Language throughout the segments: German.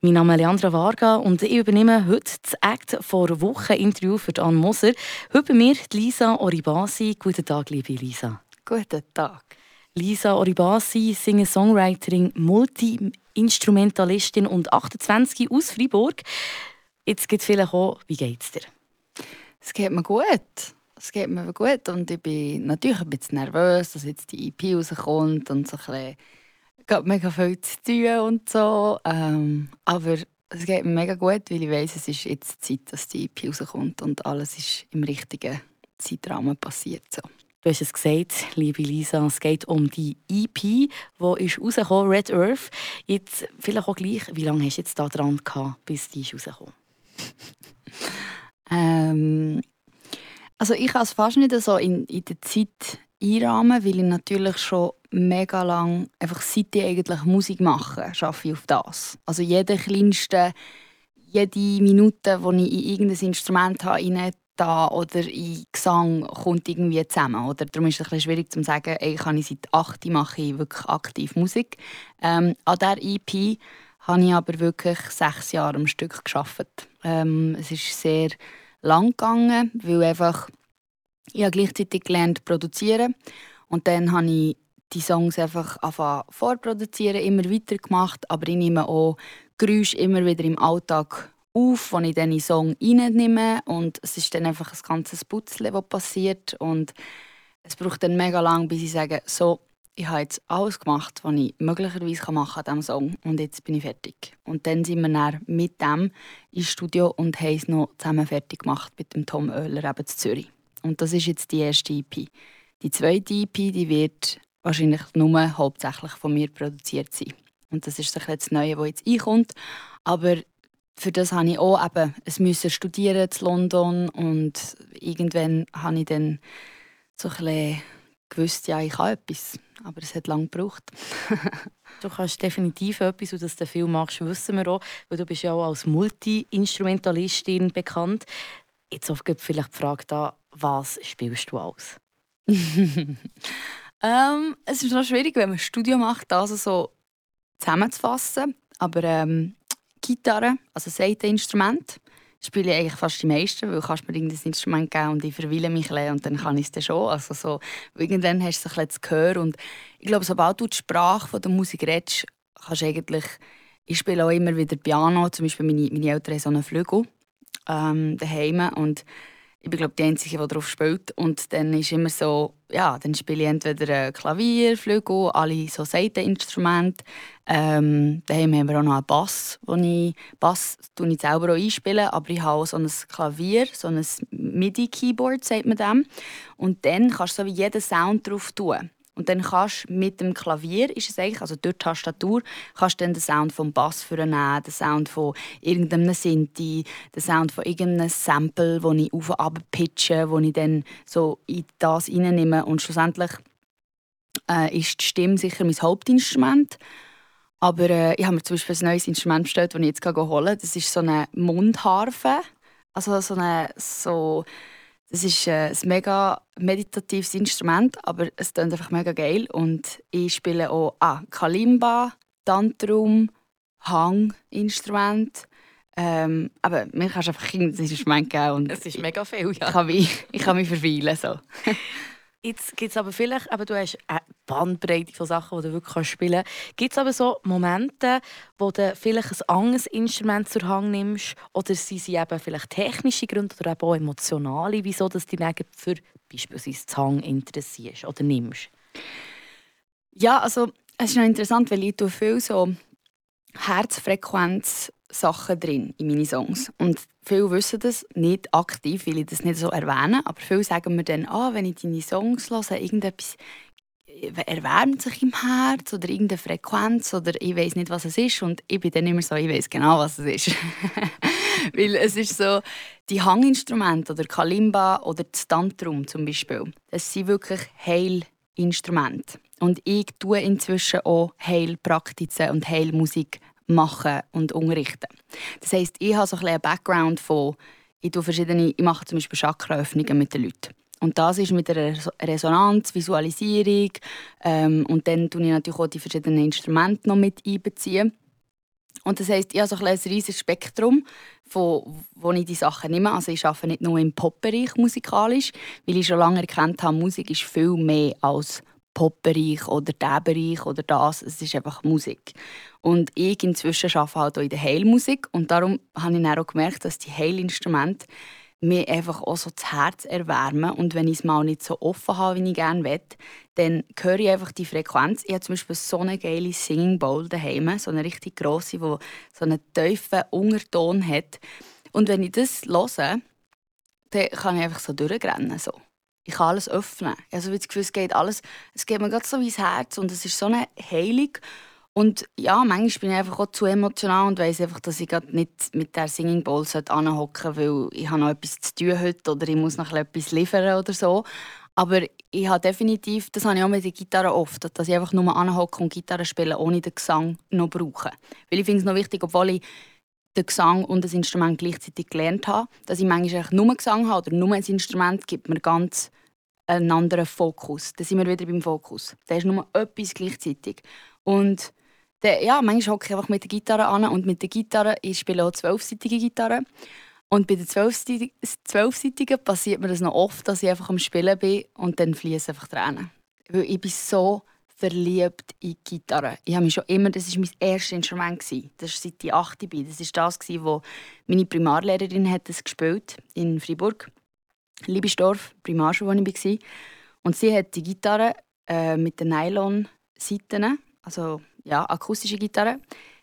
Mein Name ist Leandra Varga und ich übernehme heute das Act vor Wochen Interview für Anne Moser. Heute bei mir Lisa Oribasi. Guten Tag, liebe Lisa. Guten Tag. Lisa Oribasi, Singer-Songwriterin, Multi-Instrumentalistin und 28 aus Freiburg. Jetzt geht es vielleicht auch, wie geht es dir? Es geht mir gut. Es geht mir gut und ich bin natürlich ein bisschen nervös, dass jetzt die EP rauskommt und so ein bisschen mega viel zu tun und so. Ähm, aber es geht mir mega gut, weil ich weiß, es ist jetzt Zeit, dass die EP rauskommt und alles ist im richtigen Zeitrahmen passiert. So. Du hast es gesagt, liebe Lisa, es geht um die EP, die ist rausgekommen, Red Earth. Jetzt vielleicht auch gleich, wie lange hast du jetzt da dran gehabt, bis die ist rausgekommen? ähm, also ich kann es fast nicht so in, in der Zeit einrahmen, weil ich natürlich schon mega lang, einfach seit ich eigentlich Musik mache, arbeite ich auf das. Also jede kleinste, jede Minute, wo ich in irgendein Instrument habe, da oder in Gesang kommt irgendwie zusammen. Oder darum ist es ein bisschen schwierig zu sagen, ey, kann ich seit 8 mache ich wirklich aktiv Musik. Ähm, an dieser EP habe ich aber wirklich sechs Jahre am Stück geschafft. Ähm, es ist sehr lang gegangen, weil einfach ich habe gleichzeitig gelernt produzieren. Und dann habe ich die Songs einfach vorproduzieren, immer weiter gemacht, aber ich nehme auch Geräusche immer wieder im Alltag auf, wenn ich dann in Song reinnehme und es ist dann einfach ein ganzes Putzle, was passiert. Und es braucht dann mega lang, bis ich sage, so, ich habe jetzt alles gemacht, was ich möglicherweise machen kann an diesem Song. Und jetzt bin ich fertig. Und dann sind wir dann mit dem ins Studio und haben es noch zusammen fertig gemacht mit dem Tom Oehler eben in Zürich. Und das ist jetzt die erste EP. Die zweite EP die wird wahrscheinlich nur hauptsächlich von mir produziert sein. Und das ist das Neue, das jetzt einkommt. Aber für das habe ich auch eben es müssen studieren in London und irgendwann habe ich dann so ein gewusst, ja, ich habe etwas. Aber es hat lange gebraucht. du kannst definitiv etwas, und dass du viel machst, wissen wir auch, weil du bist ja auch als Multi-Instrumentalistin bekannt. Jetzt oft vielleicht die Frage da, was spielst du aus? ähm, es ist noch schwierig, wenn man ein Studio macht, also so zusammenzufassen. Aber ähm, Gitarre, also Seiteninstrument, spiele ich eigentlich fast die meisten, weil du kannst mir irgendein Instrument geben und ich verweile mich ein und dann kann ich es dann schon. Also so, irgendwann hast du so ein bisschen das Gehör und ich glaube, sobald du die Sprache von der Musik redest, kannst du eigentlich, ich spiele auch immer wieder Piano, zum Beispiel meine, meine Eltern haben so einen Flügel ähm, daheim und ich bin glaube die einzige, die darauf spielt und dann ist immer so, ja, dann spiele ich entweder Klavier, Flügel, alle so Seiteninstrumente. Ähm, daheim haben wir auch noch einen Bass, wo ich Bass tue ich selber auch einspielen, aber ich habe auch so ein Klavier, so ein MIDI-Keyboard, sagt man dem. Und dann kannst du so wie jeden Sound drauf tun. Und dann kannst du mit dem Klavier, ist es eigentlich, also durch die Tastatur, kannst du dann den Sound vom Bass nehmen, den Sound von irgendeinem Sinti, den Sound von irgendeinem Sample, das ich auf und pitche, wo ich dann so in das reinnehme. Und schlussendlich äh, ist die Stimme sicher mein Hauptinstrument. Aber äh, ich habe mir zum Beispiel ein neues Instrument bestellt, das ich jetzt holen kann. Das ist so eine Mundharfe. Also so eine so das ist äh, ein mega meditatives Instrument, aber es klingt einfach mega geil. Und ich spiele auch ah, Kalimba, Tantrum, Hanginstrument. Ähm, aber mir kannst einfach ein Instrument geben. Und es ist mega viel, ja. Ich kann mich, ich kann mich verweilen. So. Jetzt gibt es aber vielleicht, aber du hast eine Bandbreite von Sachen, die du wirklich spielen kannst. Gibt es aber so Momente, wo du vielleicht ein anderes Instrument zur Hand nimmst oder sind sie eben vielleicht technische Gründe oder eben auch emotionale, wieso du dich für beispielsweise Hang interessierst oder nimmst? Ja, also es ist noch interessant, weil ich viel so Herzfrequenz Sachen drin in meine Songs. Und viele wissen das nicht aktiv, weil ich das nicht so erwähne, aber viele sagen mir dann, ah, wenn ich deine Songs höre, irgendetwas erwärmt sich im Herz oder irgendeine Frequenz oder ich weiß nicht, was es ist und ich bin dann immer so, ich weiß genau, was es ist. Weil es ist so, die Hanginstrumente oder Kalimba oder das Tantrum zum Beispiel, das sind wirklich Heilinstrumente. Und ich tue inzwischen auch Heilpraktiken und Heilmusik machen und unterrichten. Das heisst, ich habe so ein einen Background von, ich, tue verschiedene, ich mache zum Beispiel Chakraöffnungen mit den Leuten. Und das ist mit der Resonanz, Visualisierung ähm, und dann tue ich natürlich auch die verschiedenen Instrumente noch mit einbeziehen. Und das heisst, ich habe so ein, ein riesiges Spektrum, von wo ich die Sachen nehme. Also ich arbeite nicht nur im Pop-Bereich musikalisch, weil ich schon lange erkannt habe, Musik ist viel mehr als Pop-Bereich oder der Bereich oder das. Es ist einfach Musik. Und ich inzwischen arbeite halt auch in der Heilmusik und darum habe ich dann auch gemerkt, dass die Heilinstrumente mir einfach auch so das Herz erwärmen. Und wenn ich es mal nicht so offen habe, wie ich gerne will, dann höre ich einfach die Frequenz. Ich habe zum Beispiel so eine geile Singing Bowl daheim, so eine richtig grosse, die so einen tiefen Unterton hat. Und wenn ich das höre, dann kann ich einfach so durchrennen. So. Ich kann alles öffnen. Also das Gefühl, es geht alles, es geht mir gerade so ins Herz und es ist so eine Heilung. Und ja, manchmal bin ich einfach auch zu emotional und weiss einfach, dass ich gerade nicht mit der Singing Bowl anhocken sollte, weil ich habe noch etwas zu tun heute oder ich muss noch etwas liefern oder so. Aber ich habe definitiv, das habe ich auch mit der Gitarre oft, dass ich einfach nur anhocke und Gitarre spiele, ohne den Gesang noch brauchen. Weil ich finde es noch wichtig, obwohl ich den Gesang und das Instrument gleichzeitig gelernt habe, dass ich manchmal nur Gesang habe oder nur ein Instrument gibt mir ganz einen anderen Fokus. Da sind wir wieder beim Fokus. Da ist nur etwas gleichzeitig. Und der, ja, manchmal hocke ich einfach mit der Gitarre an und mit der Gitarre, ich spiele auch zwölfseitige Gitarre. Und bei der zwölfseitigen passiert mir das noch oft, dass ich einfach am Spielen bin und dann fließen einfach Tränen. Weil ich bin so verliebt in Gitarre. Ich habe mich schon immer, das war mein erstes Instrument. Das war seit ich 8 bin. Das war das, wo meine Primarlehrerin hat das gespielt in Freiburg. Liebesdorf, Primarschule, wo ich war. Und sie hat die Gitarre äh, mit den Nylon-Seiten, also ja, akustische Gitarre,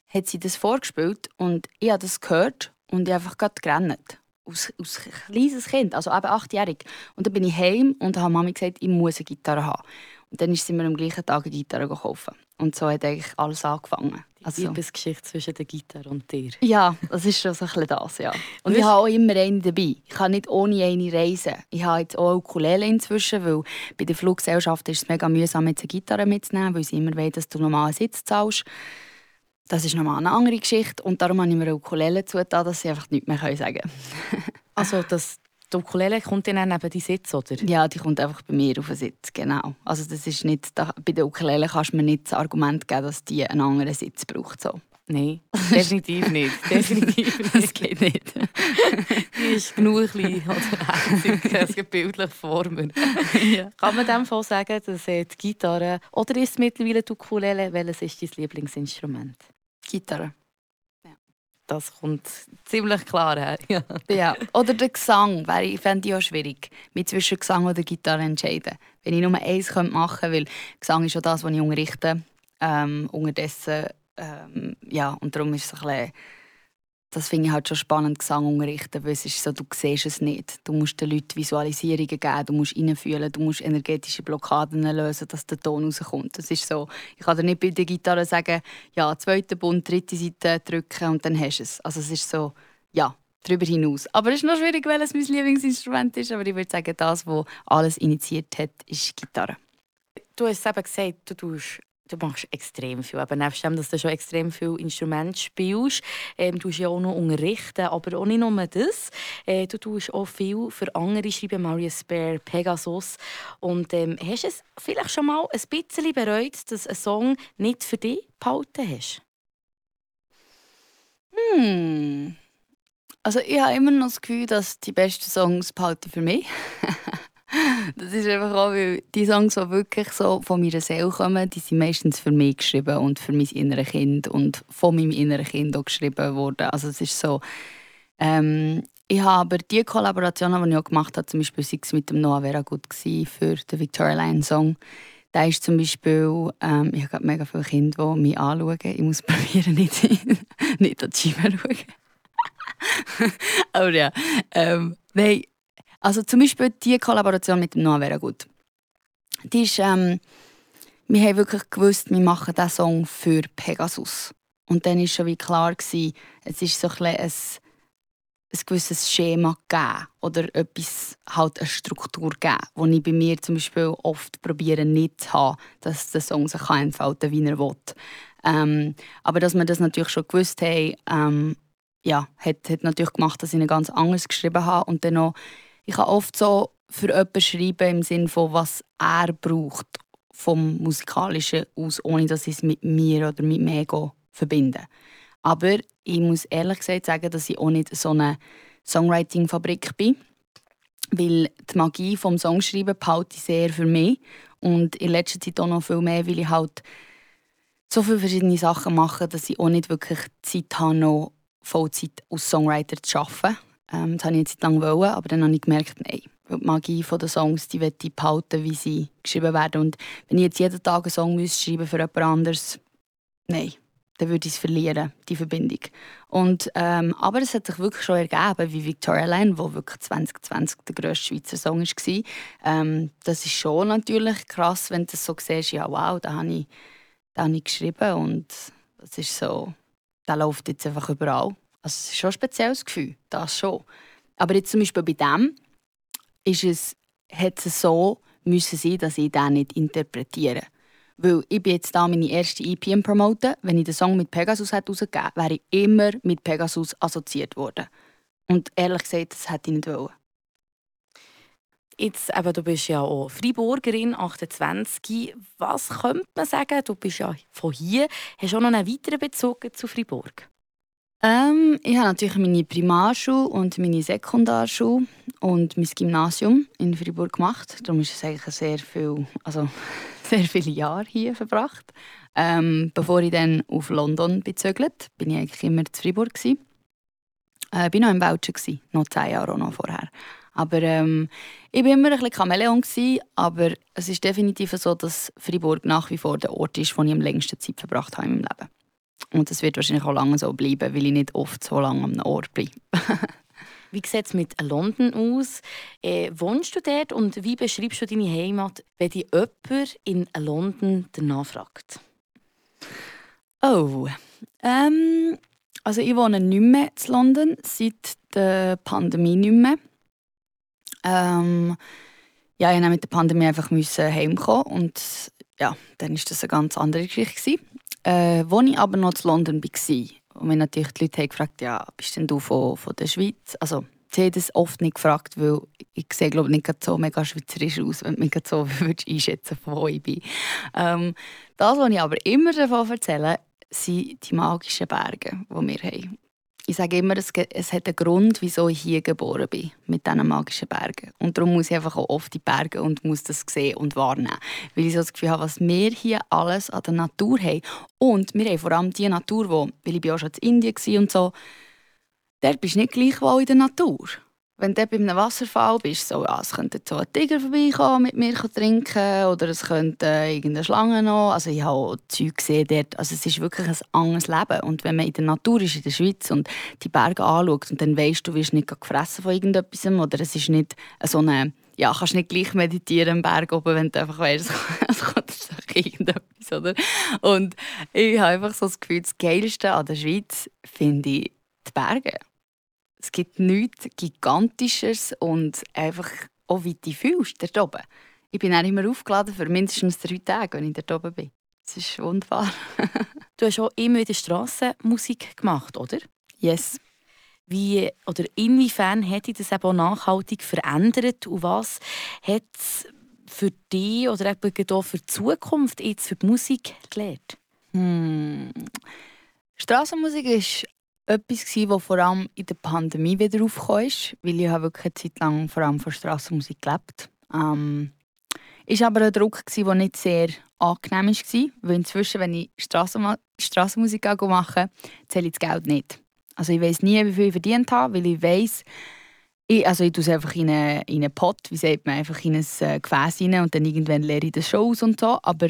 hat sie das vorgespielt und ich habe das gehört und ich einfach gerade gerannt. Aus, aus kleines Kind, also eben achtjährig. Und dann bin ich heim und habe Mami gesagt, ich muss eine Gitarre haben. Und dann sind wir am gleichen Tag eine Gitarre gekauft. Und so hat eigentlich alles angefangen. Die also, Liebesgeschichte zwischen der Gitarre und dir. Ja, das ist schon so ein bisschen das, ja. Und ich habe auch immer eine dabei. Ich kann nicht ohne eine reisen. Ich habe jetzt auch Ukulele inzwischen, weil bei der Fluggesellschaft ist es mega mühsam, jetzt eine Gitarre mitzunehmen, weil sie immer wollen, dass du normalen Sitz zahlst. Das ist nochmal eine andere Geschichte. Und darum habe ich mir eine Ukulele zugetan, dass sie einfach nichts mehr sagen können. also das, die Ukulele kommt dann neben die Sitz, oder? Ja, die kommt einfach bei mir auf den Sitz, genau. Also das ist nicht, da, bei der Ukulele kannst du mir nicht das Argument geben, dass die einen anderen Sitz braucht. So. Nein, definitiv nicht. Definitiv nicht. Das geht nicht. die ist genug klein oder es bildlich formen. ja. Kann man dem Fall sagen, dass die Gitarre oder ist es mittlerweile die Ukulele, welches ist dein Lieblingsinstrument? Gitarre. Das kommt ziemlich klar her. Ja. ja. Oder der Gesang, wäre ich fände ich auch schwierig, mich zwischen Gesang oder Gitarre entscheiden. Wenn ich nur eins machen könnte, weil Gesang ist auch das, was ich unterrichte. Ähm, unterdessen, ähm, ja, und darum ist es ein bisschen das finde ich halt schon spannend, Gesang unterrichten, weil es ist so, du siehst es nicht. Du musst den Leuten Visualisierungen geben, du musst reinfühlen, du musst energetische Blockaden lösen, dass der Ton rauskommt. Das ist so, ich kann dir nicht bei der Gitarre sagen, ja, zweiter Bund, dritte Seite drücken und dann hast du es. Also es ist so, ja, darüber hinaus. Aber es ist noch schwierig, welches mein Lieblingsinstrument ist, aber ich würde sagen, das, was alles initiiert hat, ist Gitarre. Du hast es eben gesagt, du tust du machst extrem viel. Aber nebst dem, dass du schon extrem viel Instrumente spielst, ähm, du ja auch noch unterrichten, aber auch nicht nur das. Äh, du tust auch viel für andere schreiben, Marius Bear, Pegasus. Und ähm, hast du es vielleicht schon mal ein bisschen bereut, dass ein Song nicht für dich behalten hast? Hm. Also ich habe immer noch das Gefühl, dass die besten Songs behalten für mich. Das ist einfach auch, weil die Songs, die wirklich so von meiner Seele kommen, die sind meistens für mich geschrieben und für mein inneres Kind und von meinem inneren Kind auch geschrieben worden. Also es ist so, ähm, ich habe aber die Kollaborationen, die ich auch gemacht habe, zum Beispiel sei es mit dem Noah Vera gut für den Victoria Line Song, da ist zum Beispiel, ähm, ich habe mega viele Kinder, die mich anschauen. Ich muss probieren, nicht, nicht an die Scheibe zu schauen. aber ja, ähm, nein, also zum Beispiel die Kollaboration mit dem Noah wäre gut. Die ist, ähm, wir haben wirklich gewusst, wir machen diesen Song für Pegasus. Und dann war schon wie klar, gewesen, es ist so ein, ein, ein gewisses Schema geben oder etwas, halt eine Struktur geben, die ich bei mir zum Beispiel oft probiere nicht zu haben, dass der Song sich entfalten kann, wie er will. Ähm, aber dass wir das natürlich schon gewusst haben, ähm, ja, hat, hat natürlich gemacht, dass ich ihn ganz anders geschrieben habe und dann noch ich kann oft so für jemanden schreiben im Sinne von, was er braucht vom Musikalischen aus, ohne dass ich es mit mir oder mit Ego verbinde. Aber ich muss ehrlich gesagt sagen, dass ich auch nicht so eine Songwriting-Fabrik bin. Weil die Magie des Songschreiben behalte ich sehr für mich. Und in letzter Zeit auch noch viel mehr, weil ich halt so viele verschiedene Sachen mache, dass ich auch nicht wirklich Zeit habe, noch Vollzeit als Songwriter zu arbeiten. Ähm, das wollte ich eine Zeit lang, wollen, aber dann habe ich gemerkt, nein, die Magie der Songs die ich behalten, wie sie geschrieben werden. Und wenn ich jetzt jeden Tag einen Song schreiben für jemand anderes, nein, dann würde ich es verlieren, die Verbindung. Und, ähm, aber es hat sich wirklich schon ergeben, wie Victoria Line, wo wirklich 2020 der grösste Schweizer Song war. Ähm, das ist schon natürlich krass, wenn du das so siehst, ja wow, da habe ich, da habe ich geschrieben und das ist so, der läuft jetzt einfach überall. Also es ist schon ein spezielles Gefühl, das schon. Aber jetzt zum Beispiel bei dem ist es, hat es so müssen sein, dass ich den nicht interpretiere. Weil ich bin jetzt da meine erste EP am promoten. Wenn ich den Song mit Pegasus herausgegeben hätte, wäre ich immer mit Pegasus assoziiert worden. Und ehrlich gesagt, das hätte ich nicht wollen. Jetzt, eben, du bist ja auch Freiburgerin, 28. Was könnte man sagen? Du bist ja von hier. Hast du auch noch einen weiteren Bezug zu Freiburg? Ähm, ich habe natürlich meine Primarschule und meine Sekundarschule und mein Gymnasium in Freiburg gemacht. Darum ist es eigentlich sehr viel, also sehr viele Jahre hier verbracht. Ähm, bevor ich dann auf London bezögelt, bin ich eigentlich immer in Freiburg gsi. Äh, bin noch in Belgien gsi, noch zehn Jahre noch vorher. Aber ähm, ich war immer ein bisschen Chamäleon, aber es ist definitiv so, dass Freiburg nach wie vor der Ort ist, wo ich am längsten Zeit verbracht habe in meinem Leben. Und das wird wahrscheinlich auch lange so bleiben, weil ich nicht oft so lange am Ort bin. wie sieht es mit London aus? Äh, wohnst du dort und wie beschreibst du deine Heimat, wenn dich jemand in London danach fragt? Oh, ähm, also ich wohne nicht mehr in London, seit der Pandemie nicht mehr. Ähm, ja, ich musste mit der Pandemie einfach heimkommen und ja, dann war das eine ganz andere Geschichte. Äh, als ich aber noch in London war, und mir natürlich die Leute haben gefragt, ja, bist denn du von, von der Schweiz? Also, sie haben das oft nicht gefragt, weil ich sehe glaube nicht so mega schweizerisch aus, wenn du mich so würdest einschätzen von wo ich bin. Ähm, das, was ich aber immer davon erzähle, sind die magischen Berge, die wir haben ich sage immer, es, es hat einen Grund, wieso ich hier geboren bin, mit diesen magischen Bergen. Und darum muss ich einfach auch oft die Berge und muss das sehen und wahrnehmen. Weil ich so das Gefühl habe, was wir hier alles an der Natur haben. Und wir haben vor allem die Natur, wo, weil ich bin auch schon in Indien und so, dort bist du nicht gleichwohl in der Natur wenn du bei einem Wasserfall bist, so, ja, es könnte so ein Tiger vorbeikommen, mit mir trinken oder es könnte äh, irgendeine Schlange noch. Also ich habe auch Zeug gesehen dort. Also es ist wirklich ein anderes Leben. Und wenn man in der Natur ist, in der Schweiz und die Berge anschaut und dann weißt du, du wirst nicht gefressen von irgendetwas oder es ist nicht so eine, ja, kannst nicht gleich meditieren am Berg oben, wenn du einfach weißt, es kommt irgendetwas, oder? Und ich habe einfach so das Gefühl, das Geilste an der Schweiz finde ich die Berge. Es gibt nichts Gigantisches und einfach auch wie du fühlst dort oben. Ich bin auch immer aufgeladen für mindestens drei Tage, wenn ich dort oben bin. Das ist wunderbar. du hast auch immer wieder Strassenmusik gemacht, oder? Yes. Wie oder inwiefern hat dich das eben auch nachhaltig verändert und was hat es für dich oder eben auch für die Zukunft jetzt für die Musik gelernt? Hm. Strassenmusik ist etwas, das vor allem in der Pandemie wieder aufgekommen weil ich habe wirklich eine Zeit lang vor allem von Strassenmusik gelebt ähm, ist aber ein Druck, der nicht sehr angenehm war, weil inzwischen, wenn ich Strassenmusik mache, zähle ich das Geld nicht. Also ich weiß nie, wie viel ich verdient habe, weil ich weiß, ich, also ich tue es einfach in einen, in einen Pot, wie sagt man, einfach in ein äh, Gefäß rein und dann irgendwann leere ich das schon aus und so, aber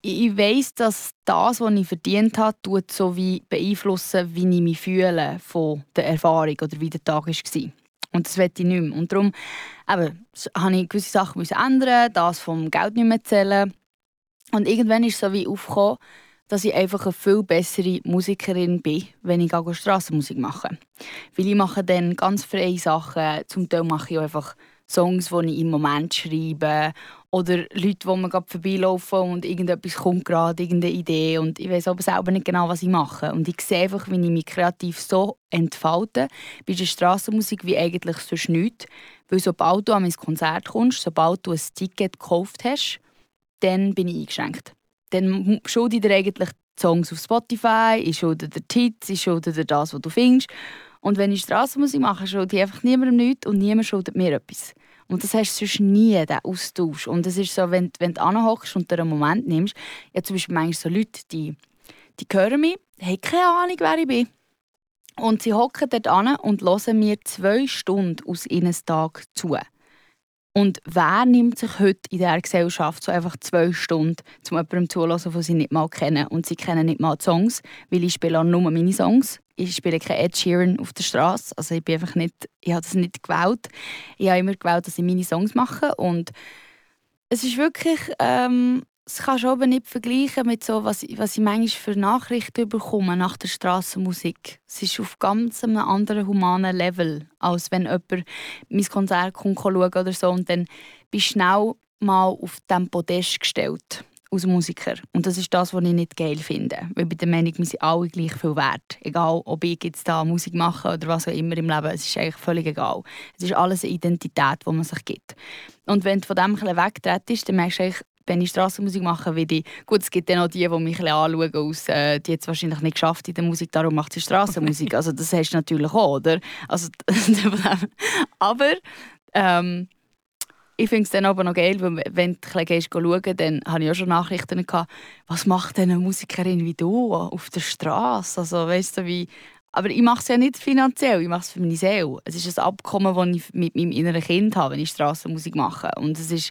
ich weiß, dass das, was ich verdient habe, tut so wie beeinflussen, wie ich mich fühle von der Erfahrung oder wie der Tag war. Und das will ich nicht mehr. Und darum eben, habe ich gewisse Sachen ändern, das vom Geld nicht mehr zählen. Und irgendwann ist es so wie aufgekommen, dass ich einfach eine viel bessere Musikerin bin, wenn ich Strassenmusik mache. Weil ich mache dann ganz freie Sachen. Zum Teil mache ich auch einfach Songs, die ich im Moment schreibe oder Leute, die mir gerade vorbeilaufen und irgendetwas kommt gerade, irgendeine Idee und ich weiß aber selber nicht genau, was ich mache. Und ich sehe einfach, wie ich mich kreativ so entfalte bei der Strassenmusik wie eigentlich sonst nichts. Weil sobald du an mein Konzert kommst, sobald du ein Ticket gekauft hast, dann bin ich eingeschränkt. Dann schulde ich dir eigentlich Songs auf Spotify, ich schulde dir Hits, ich schulde dir das, was du findest. Und wenn ich Strassenmusik mache, schulde ich einfach niemandem nichts und niemand schuldet mir etwas. Und das hast du sonst nie, diesen Austausch. Und es ist so, wenn, wenn du anhockst und dir einen Moment nimmst, ja zum Beispiel manchmal so Leute, die, die hören mich, haben keine Ahnung, wer ich bin. Und sie hocken dort an und hören mir zwei Stunden aus ihrem Tag zu. Und wer nimmt sich heute in dieser Gesellschaft so einfach zwei Stunden, um jemandem zuzuhören, den sie nicht mal kennen? Und sie kennen nicht mal die Songs, weil ich spiele auch nur meine Songs. Ich spiele kein Ed Sheeran auf der Straße. Also ich, bin einfach nicht, ich habe das nicht gewählt. Ich habe immer gewählt, dass ich meine Songs mache. Und es ist wirklich ähm, das kannst du aber nicht vergleichen mit so, was, was ich manchmal für Nachrichten bekomme nach der Straßenmusik. Es ist auf ganz einem anderen humanen Level, als wenn jemand mein Konzert kommt schauen oder so und dann bist du schnell mal auf dem Podest gestellt als Musiker. Und das ist das, was ich nicht geil finde. Weil bin der Meinung, wir sind alle gleich viel wert. Egal, ob ich jetzt da Musik mache oder was auch immer im Leben, es ist eigentlich völlig egal. Es ist alles eine Identität, die man sich gibt. Und wenn du von dem ein wegtrittst, dann merkst du eigentlich, wenn ich Straßenmusik mache, wie die, gut, es gibt dann auch die, die mich ein anschauen, aus, äh, die jetzt wahrscheinlich nicht geschafft in der Musik, darum macht sie Straßenmusik. Also das hast du natürlich auch, oder? Also, aber ähm, ich finde es dann aber noch geil, weil wenn du ein bisschen schauen dann habe ich auch schon Nachrichten gehabt, was macht denn eine Musikerin wie du auf der Straße? Also weißt du, wie aber ich mache es ja nicht finanziell, ich mache es für meine Seele. Es ist ein Abkommen, das ich mit meinem inneren Kind habe, wenn ich Straßenmusik mache. Und es ist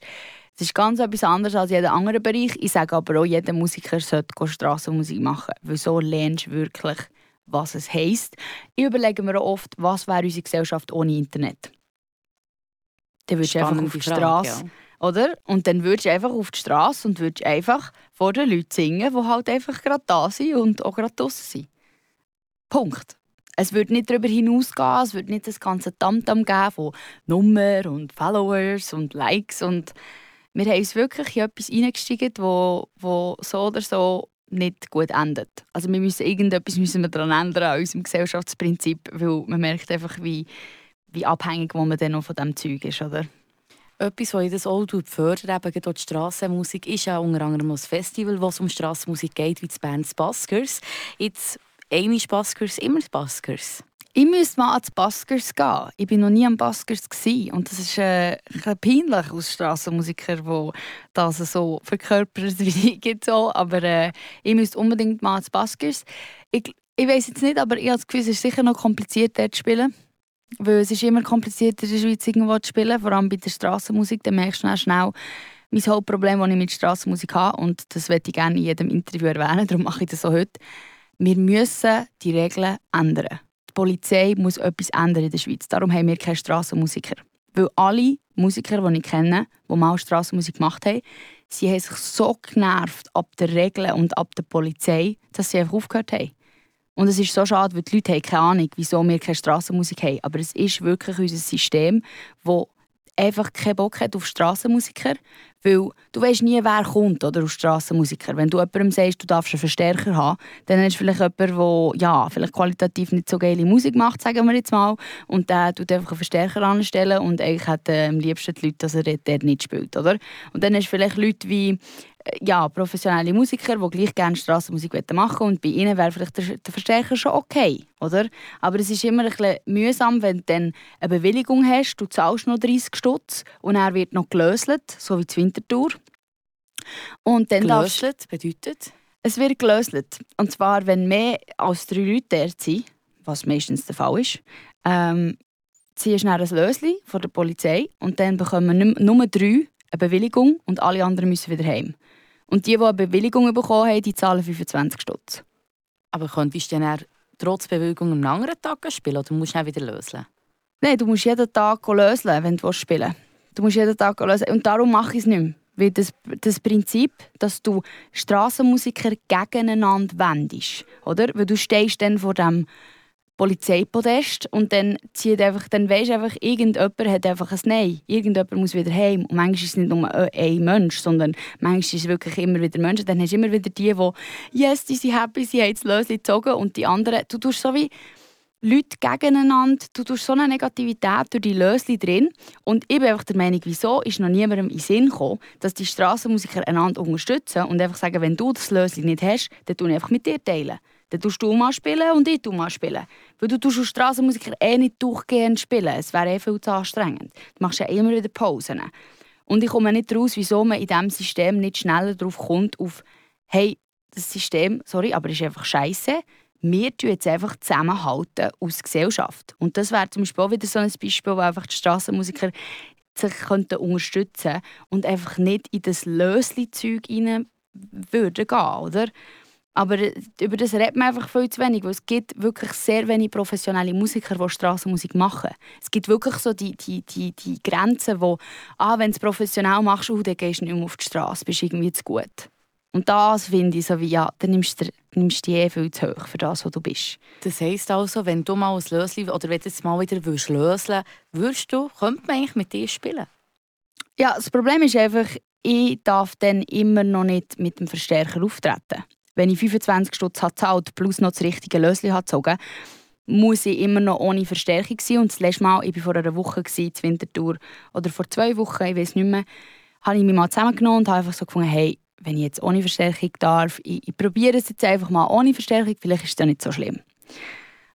es ist ganz etwas anderes als jeder andere Bereich. Ich sage aber auch, jeder Musiker sollte Strassenmusik machen, weil so lernst du wirklich, was es heisst. Ich überlege mir auch oft, was wäre unsere Gesellschaft ohne Internet. Dann würdest du einfach auf die Straße, ja. oder? Und dann würdest du einfach auf die Straße und würdest einfach vor den Leuten singen, die halt einfach gerade da sind und auch gerade draußen sind. Punkt. Es wird nicht darüber hinausgehen, es wird nicht das ganze Tamtam geben von Nummer und Followers und Likes und wir haben uns wirklich in etwas hineingestiegen, wo, wo so oder so nicht gut endet. Also wir müssen irgendetwas müssen wir daran ändern an unserem Gesellschaftsprinzip, weil man merkt einfach, wie, wie abhängig wo man dann noch von diesem Zeug ist, oder? Etwas, was das auch fördert, eben die Strassenmusik, ist ja unter anderem ein Festival, wo um Strassenmusik geht, wie die Band Baskers. Jetzt, Amy Baskers, immer Baskers. Ich müsste mal ans Baskers gehen. Ich war noch nie am Baskers. Und das ist äh, peinlich als Strassenmusiker, der das so verkörpert ich. So. Aber äh, ich müsste unbedingt mal ans Baskers. Ich, ich weiß jetzt nicht, aber ich habe das Gefühl, es ist sicher noch kompliziert, dort zu spielen. Weil es ist immer komplizierter, in der Schweiz irgendwo zu spielen, vor allem bei der Strassenmusik. Dann merkst du schnell, mein Hauptproblem, das ich mit Strassenmusik habe, und das werde ich gerne in jedem Interview erwähnen, darum mache ich das auch heute. Wir müssen die Regeln ändern. Polizei muss etwas ändern in der Schweiz. Darum haben wir keine Strassenmusiker. Weil alle Musiker, die ich kenne, die mal Strassenmusik gemacht haben, sie haben sich so genervt ab der Regeln und ab der Polizei, dass sie einfach aufgehört haben. Und es ist so schade, weil die Leute haben keine Ahnung, wieso wir keine Strassenmusik haben. Aber es ist wirklich unser System, das einfach keinen Bock hat auf Strassenmusiker, weil du weißt nie, wer kommt oder aus Strassenmusiker. Wenn du jemandem sagst, du darfst einen Verstärker haben, dann ist vielleicht jemand, der ja, vielleicht qualitativ nicht so geile Musik macht, sagen wir jetzt mal, und der tut einfach einen Verstärker anstellen und eigentlich hat äh, am liebsten die Leute, dass er dort nicht spielt, oder? Und dann hast du vielleicht Leute wie ja, professionelle Musiker, die gleich gerne Strassenmusik machen wollen. Und bei ihnen wäre vielleicht der, Verstärker schon okay, oder? Aber es ist immer ein bisschen mühsam, wenn du dann eine Bewilligung hast, du zahlst noch 30 Stutz und er wird noch gelöselt, so wie die Wintertour. Und dann gelöselt bedeutet? Es wird gelöselt. Und zwar, wenn mehr als drei Leute dort sind, was meistens der Fall ist, ähm, ziehst du ein Löschen von der Polizei und dann bekommen nur drei eine Bewilligung und alle anderen müssen wieder heim. Und die, die eine Bewilligung bekommen haben, die zahlen 25 Stutz. Aber könntest du dann trotz Bewilligung am anderen Tag spielen oder musst du wieder lösen? Nein, du musst jeden Tag lösen, wenn du spielen willst. Du musst jeden Tag lösen. Und darum mache ich es nicht mehr. Weil das, das Prinzip, dass du Strassenmusiker gegeneinander wendest, oder? Weil du stehst dann vor dem Polizeipodest und dann zieht einfach, dann weisst einfach, irgendjemand hat einfach ein Nein. Irgendjemand muss wieder heim. Und manchmal ist es nicht nur ein Mensch, sondern manchmal ist es wirklich immer wieder Menschen. Dann hast du immer wieder die, die, yes, die sind happy, sie haben das Löschen gezogen und die anderen, du tust so wie, Leute gegeneinander. Du tust so eine Negativität durch die Lösli drin. Und ich bin einfach der Meinung, wieso ist noch niemandem in Sinn gekommen, dass die Strassenmusiker einander unterstützen und einfach sagen, wenn du das Lösli nicht hast, dann tue ich einfach mit dir teilen. Dann tust du mal spielen und ich mal spielen. Weil du tust als Strassenmusiker eh nicht durchgehend spielen. Es wäre eh viel zu anstrengend. Du machst ja immer wieder Pausen. Und ich komme nicht raus, wieso man in diesem System nicht schneller darauf kommt, auf «Hey, das System, sorry, aber ist einfach scheiße wir tun jetzt einfach zusammenhalten aus Gesellschaft. Und das wäre zum Beispiel auch wieder so ein Beispiel, wo einfach die Strassenmusiker sich könnten unterstützen und einfach nicht in das Lösli-Zeug würden gehen, oder? Aber über das redet man einfach viel zu wenig, weil es gibt wirklich sehr wenige professionelle Musiker, die Strassenmusik machen. Es gibt wirklich so die, die, die, die Grenzen, wo, ah, wenn du es professionell machst, oh, dann gehst du nicht mehr auf die Straße, bist irgendwie zu gut. Und das finde ich so wie, ja, dann nimmst du, nimmst du eh viel zu hoch für das, was du bist. Das heisst also, wenn du mal ein Lösli oder wenn du jetzt mal wieder willst löseln würdest du, könnte man eigentlich mit dir spielen? Ja, das Problem ist einfach, ich darf dann immer noch nicht mit dem Verstärker auftreten. Wenn ich 25 Stutz gezahlt plus noch das richtige Lösli gezogen muss ich immer noch ohne Verstärkung sein. Und das letzte Mal, ich war vor einer Woche in Winterthur, oder vor zwei Wochen, ich weiß nicht mehr, habe ich mich mal zusammengenommen und habe einfach so gefunden, hey, wenn ich jetzt ohne Verstärkung darf, ich, ich probiere es jetzt einfach mal ohne Verstärkung, vielleicht ist es dann nicht so schlimm.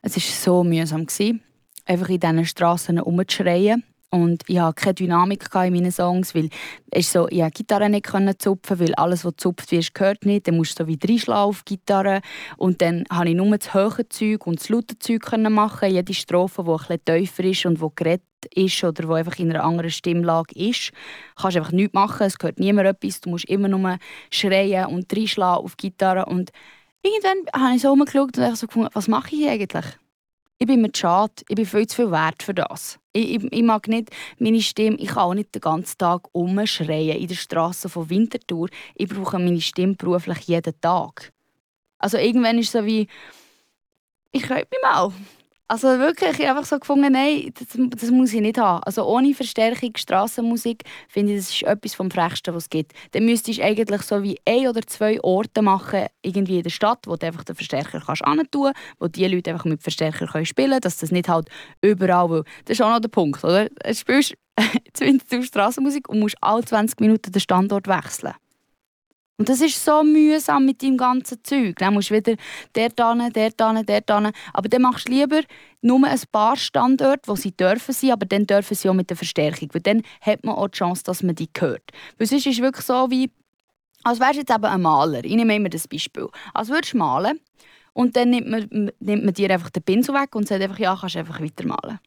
Es war so mühsam, gewesen, einfach in diesen Straßen rumzuschreien. Und ich hatte keine Dynamik in meinen Songs, weil es so, ich die Gitarre nicht zupfen weil alles, was zupft wird, gehört nicht. Dann musst du so wie reinschlagen auf die Gitarre. Und dann konnte ich nur das hohe Zeug und das laute Zeug machen. Jede Strophe, die etwas tiefer ist und die geredet ist oder wo einfach in einer anderen Stimmlage ist, kannst du einfach nichts machen. Es gehört niemand etwas. Du musst immer nur schreien und reinschlagen auf die Gitarre. Und irgendwann habe ich so rumgeschaut und so gefunden, was mache ich eigentlich? Ich bin mir schade. Ich bin viel zu viel wert für das. Ich, ich, ich, mag nicht meine Stimme, ich kann auch nicht den ganzen Tag umschreien in der Straße von Winterthur. Ich brauche meine Stimme beruflich jeden Tag. Also irgendwann ist es so wie, ich könnte mich mal. Also wirklich, ich habe einfach so gefunden, nein, das, das, muss ich nicht haben. Also ohne Verstärkung, Strassenmusik, finde ich, das ist etwas vom Frechsten, was es gibt. Dann müsstest du eigentlich so wie ein oder zwei Orte machen, irgendwie in der Stadt, wo du einfach den Verstärker kannst tun wo die Leute einfach mit Verstärker können spielen können, dass das nicht halt überall, weil das ist auch noch der Punkt, oder? Du spielst zur Strassenmusik und musst alle 20 Minuten den Standort wechseln. Und das ist so mühsam mit deinem ganzen Zeug. Dann musst du wieder dort hin, dort hin, dort hin. Aber dann machst du lieber nur ein paar Standorte, wo sie dürfen sein, aber dann dürfen sie auch mit der Verstärkung. Weil dann hat man auch die Chance, dass man die hört. Weil sonst ist es wirklich so wie, als wärst du jetzt eben ein Maler. Ich nehme immer das Beispiel. Als würdest du malen und dann nimmt man, nimmt man dir einfach den Pinsel weg und sagt einfach, ja, kannst einfach weitermalen.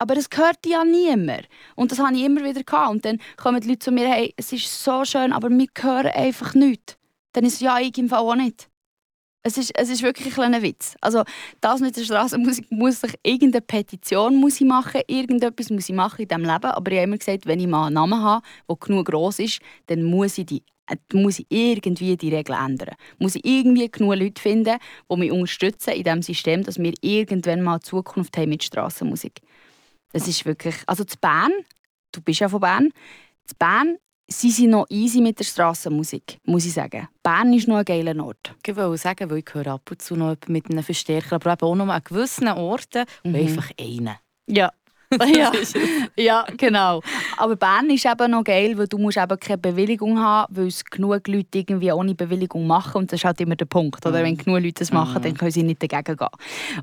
Aber es gehört ja niemand. Und das habe ich immer wieder gehabt. Und dann kommen die Leute zu mir, hey, es ist so schön, aber wir hören einfach nichts. Dann ist es ja, ich im Fall auch nicht. Es ist, es ist wirklich ein kleiner Witz. Also das mit der Straßenmusik muss ich irgendeine Petition muss ich machen, irgendetwas muss ich machen in diesem Leben. Aber ich habe immer gesagt, wenn ich mal einen Namen habe, der genug groß ist, dann muss ich, die, äh, muss ich irgendwie die Regeln ändern. Muss ich irgendwie genug Leute finden, die mich unterstützen in diesem System, dass wir irgendwann mal Zukunft haben mit Straßenmusik. Das ist wirklich, also zu Bern, du bist ja von Bern, zu Bern sie sind noch easy mit der Strassenmusik, muss ich sagen. Bern ist noch ein geiler Ort. Ich wollte sagen, weil ich höre ab und zu noch mit einem Verstärker, aber eben auch noch an gewissen Orten mhm. einfach einen. Ja. ja. ja, genau. Aber Bern ist eben noch geil, weil du musst eben keine Bewilligung haben, weil es genug Leute irgendwie ohne Bewilligung machen und das ist halt immer der Punkt. Oder? Mhm. Wenn genug Leute das machen, mhm. dann können sie nicht dagegen gehen.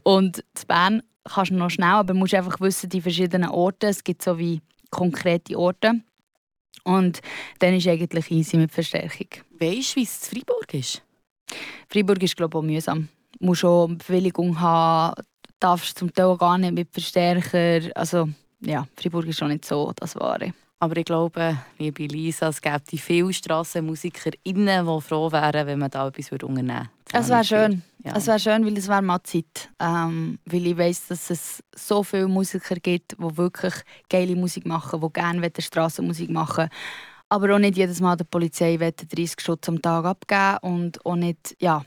Und zu Bern kannst du noch schnell, aber du musst einfach wissen, die verschiedenen Orte, es gibt so wie konkrete Orte. Und dann ist eigentlich easy mit Verstärkung. Weißt du, wie es in Freiburg ist? Freiburg ist glaube ich auch mühsam. Du musst auch Bewilligung haben, darfst zum Teil gar nicht mit Verstärker. Also ja, Freiburg ist schon nicht so das Wahre. Aber ich glaube, liebe Lisa, es gäbe viele StrassenmusikerInnen, die froh wären, wenn man da etwas unternehmen würde. Es wäre schön. Ja. Es wäre schön, weil es wäre mal Zeit. Ähm, weil ich weiss, dass es so viele Musiker gibt, die wirklich geile Musik machen, die gerne Strassenmusik machen aber auch nicht jedes Mal der Polizei 30 Schutz am Tag abgeben und auch nicht, ja.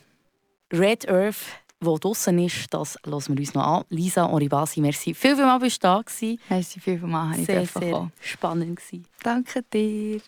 Red Earth wo draußen ist, das hören wir uns noch an. Lisa Oribasi, merci. Viel, viel mal bist du da gewesen. Merci viel, viel mal. Sehr, sehr spannend gewesen. Danke dir.